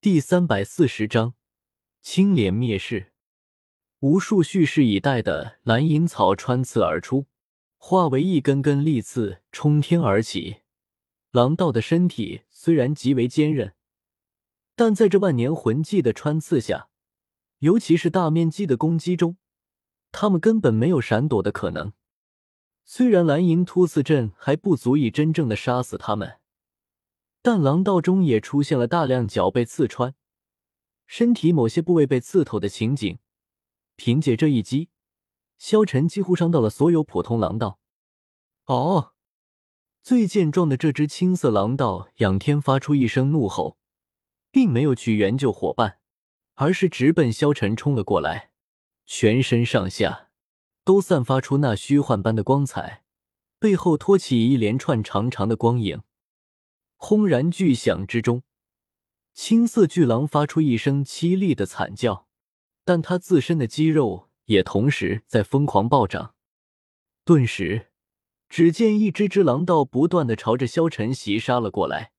第三百四十章青莲灭世。无数蓄势以待的蓝银草穿刺而出，化为一根根利刺冲天而起。狼道的身体虽然极为坚韧，但在这万年魂技的穿刺下，尤其是大面积的攻击中，他们根本没有闪躲的可能。虽然蓝银突刺阵还不足以真正的杀死他们。但狼道中也出现了大量脚被刺穿、身体某些部位被刺透的情景。凭借这一击，萧晨几乎伤到了所有普通狼道。哦！最健壮的这只青色狼道仰天发出一声怒吼，并没有去援救伙伴，而是直奔萧晨冲了过来，全身上下都散发出那虚幻般的光彩，背后托起一连串长长的光影。轰然巨响之中，青色巨狼发出一声凄厉的惨叫，但它自身的肌肉也同时在疯狂暴涨。顿时，只见一只只狼道不断的朝着萧晨袭杀了过来。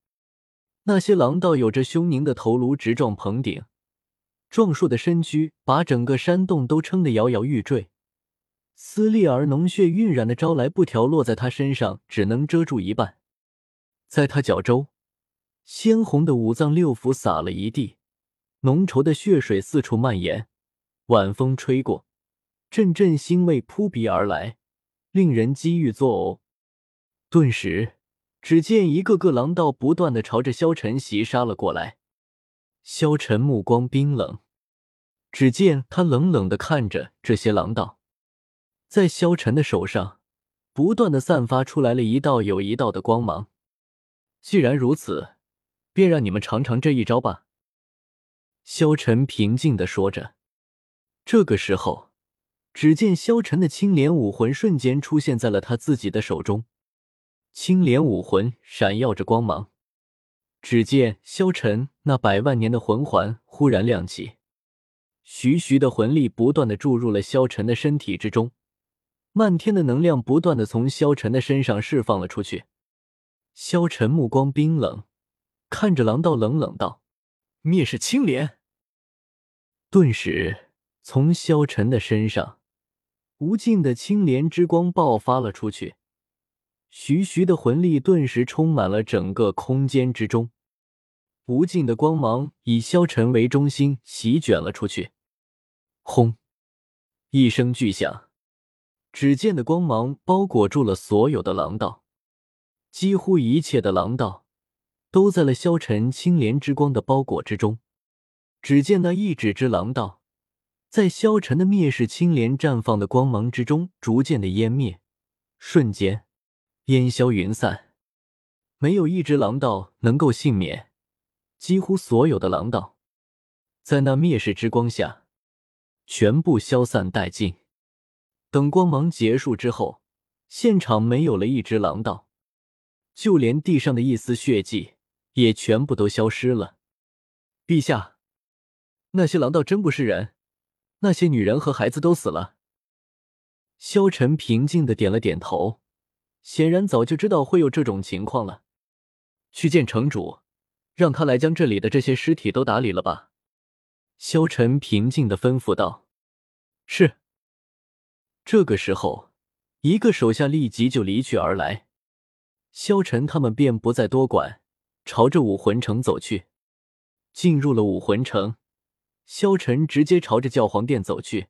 那些狼道有着凶狞的头颅，直撞棚顶，壮硕的身躯把整个山洞都撑得摇摇欲坠。撕裂而浓血晕染的招来布条落在他身上，只能遮住一半。在他脚周，鲜红的五脏六腑洒了一地，浓稠的血水四处蔓延。晚风吹过，阵阵腥味扑鼻而来，令人几欲作呕。顿时，只见一个个狼道不断的朝着萧晨袭杀了过来。萧晨目光冰冷，只见他冷冷的看着这些狼道，在萧晨的手上，不断的散发出来了一道又一道的光芒。既然如此，便让你们尝尝这一招吧。”萧晨平静的说着。这个时候，只见萧晨的青莲武魂瞬间出现在了他自己的手中，青莲武魂闪耀着光芒。只见萧晨那百万年的魂环忽然亮起，徐徐的魂力不断的注入了萧晨的身体之中，漫天的能量不断的从萧晨的身上释放了出去。萧晨目光冰冷，看着狼道，冷冷道：“灭世青莲。”顿时，从萧晨的身上，无尽的青莲之光爆发了出去，徐徐的魂力顿时充满了整个空间之中，无尽的光芒以萧晨为中心席卷了出去。轰！一声巨响，只见的光芒包裹住了所有的狼道。几乎一切的狼道都在了萧晨青莲之光的包裹之中。只见那一指之狼道，在萧晨的灭世青莲绽放的光芒之中，逐渐的湮灭，瞬间烟消云散，没有一只狼道能够幸免。几乎所有的狼道，在那灭世之光下，全部消散殆尽。等光芒结束之后，现场没有了一只狼道。就连地上的一丝血迹也全部都消失了。陛下，那些狼道真不是人，那些女人和孩子都死了。萧晨平静的点了点头，显然早就知道会有这种情况了。去见城主，让他来将这里的这些尸体都打理了吧。萧晨平静的吩咐道：“是。”这个时候，一个手下立即就离去而来。萧晨他们便不再多管，朝着武魂城走去。进入了武魂城，萧晨直接朝着教皇殿走去。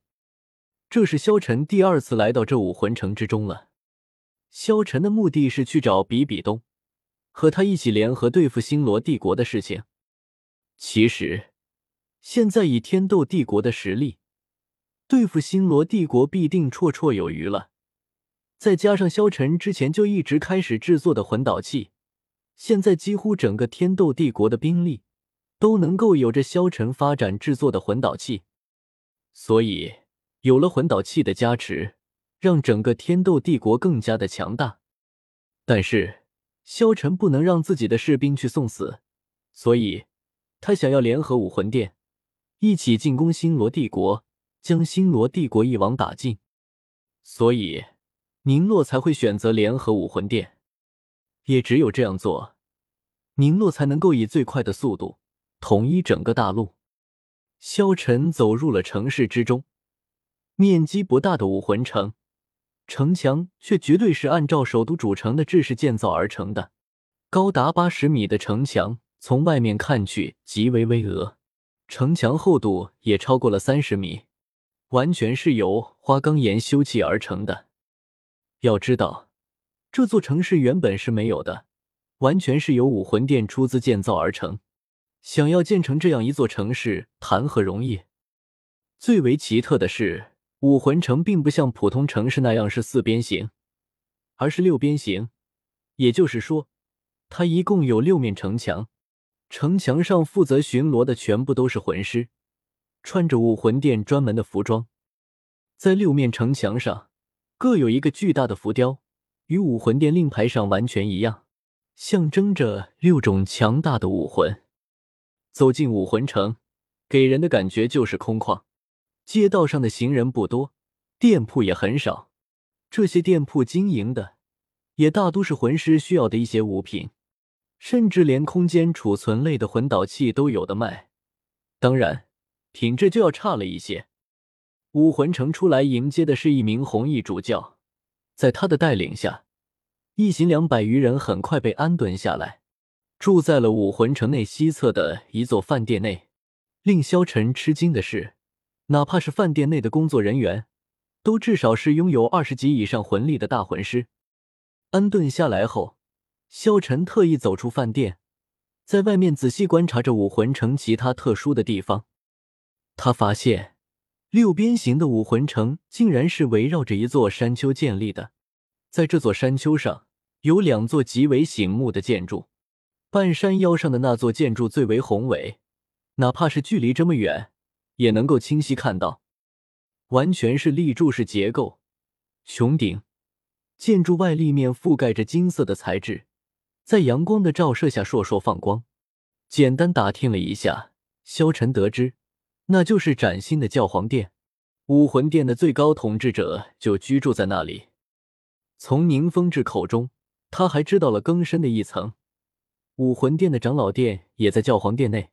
这是萧晨第二次来到这武魂城之中了。萧晨的目的是去找比比东，和他一起联合对付星罗帝国的事情。其实，现在以天斗帝国的实力，对付星罗帝国必定绰绰有余了。再加上萧晨之前就一直开始制作的魂导器，现在几乎整个天斗帝国的兵力都能够有着萧晨发展制作的魂导器，所以有了魂导器的加持，让整个天斗帝国更加的强大。但是萧晨不能让自己的士兵去送死，所以他想要联合武魂殿一起进攻星罗帝国，将星罗帝国一网打尽。所以。宁洛才会选择联合武魂殿，也只有这样做，宁洛才能够以最快的速度统一整个大陆。萧晨走入了城市之中，面积不大的武魂城，城墙却绝对是按照首都主城的制式建造而成的，高达八十米的城墙，从外面看去极为巍峨，城墙厚度也超过了三十米，完全是由花岗岩修砌而成的。要知道，这座城市原本是没有的，完全是由武魂殿出资建造而成。想要建成这样一座城市，谈何容易？最为奇特的是，武魂城并不像普通城市那样是四边形，而是六边形。也就是说，它一共有六面城墙，城墙上负责巡逻的全部都是魂师，穿着武魂殿专门的服装。在六面城墙上，各有一个巨大的浮雕，与武魂殿令牌上完全一样，象征着六种强大的武魂。走进武魂城，给人的感觉就是空旷，街道上的行人不多，店铺也很少。这些店铺经营的也大都是魂师需要的一些物品，甚至连空间储存类的魂导器都有的卖。当然，品质就要差了一些。武魂城出来迎接的是一名红衣主教，在他的带领下，一行两百余人很快被安顿下来。住在了武魂城内西侧的一座饭店内。令萧晨吃惊的是，哪怕是饭店内的工作人员，都至少是拥有二十级以上魂力的大魂师。安顿下来后，萧晨特意走出饭店，在外面仔细观察着武魂城其他特殊的地方。他发现，六边形的武魂城竟然是围绕着一座山丘建立的。在这座山丘上，有两座极为醒目的建筑。半山腰上的那座建筑最为宏伟，哪怕是距离这么远，也能够清晰看到。完全是立柱式结构，穹顶，建筑外立面覆盖着金色的材质，在阳光的照射下烁烁放光。简单打听了一下，萧晨得知，那就是崭新的教皇殿，武魂殿的最高统治者就居住在那里。从宁风致口中，他还知道了更深的一层。武魂殿的长老殿也在教皇殿内，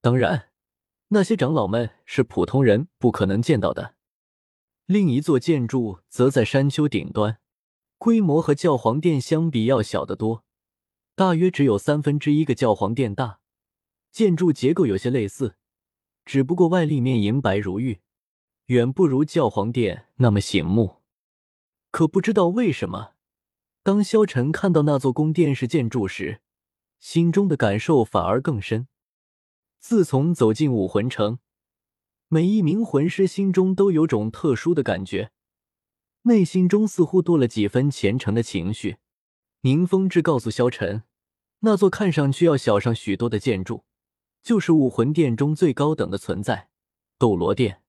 当然，那些长老们是普通人不可能见到的。另一座建筑则在山丘顶端，规模和教皇殿相比要小得多，大约只有三分之一个教皇殿大。建筑结构有些类似，只不过外立面银白如玉，远不如教皇殿那么醒目。可不知道为什么，当萧晨看到那座宫殿式建筑时，心中的感受反而更深。自从走进武魂城，每一名魂师心中都有种特殊的感觉，内心中似乎多了几分虔诚的情绪。宁风致告诉萧晨，那座看上去要小上许多的建筑，就是武魂殿中最高等的存在——斗罗殿。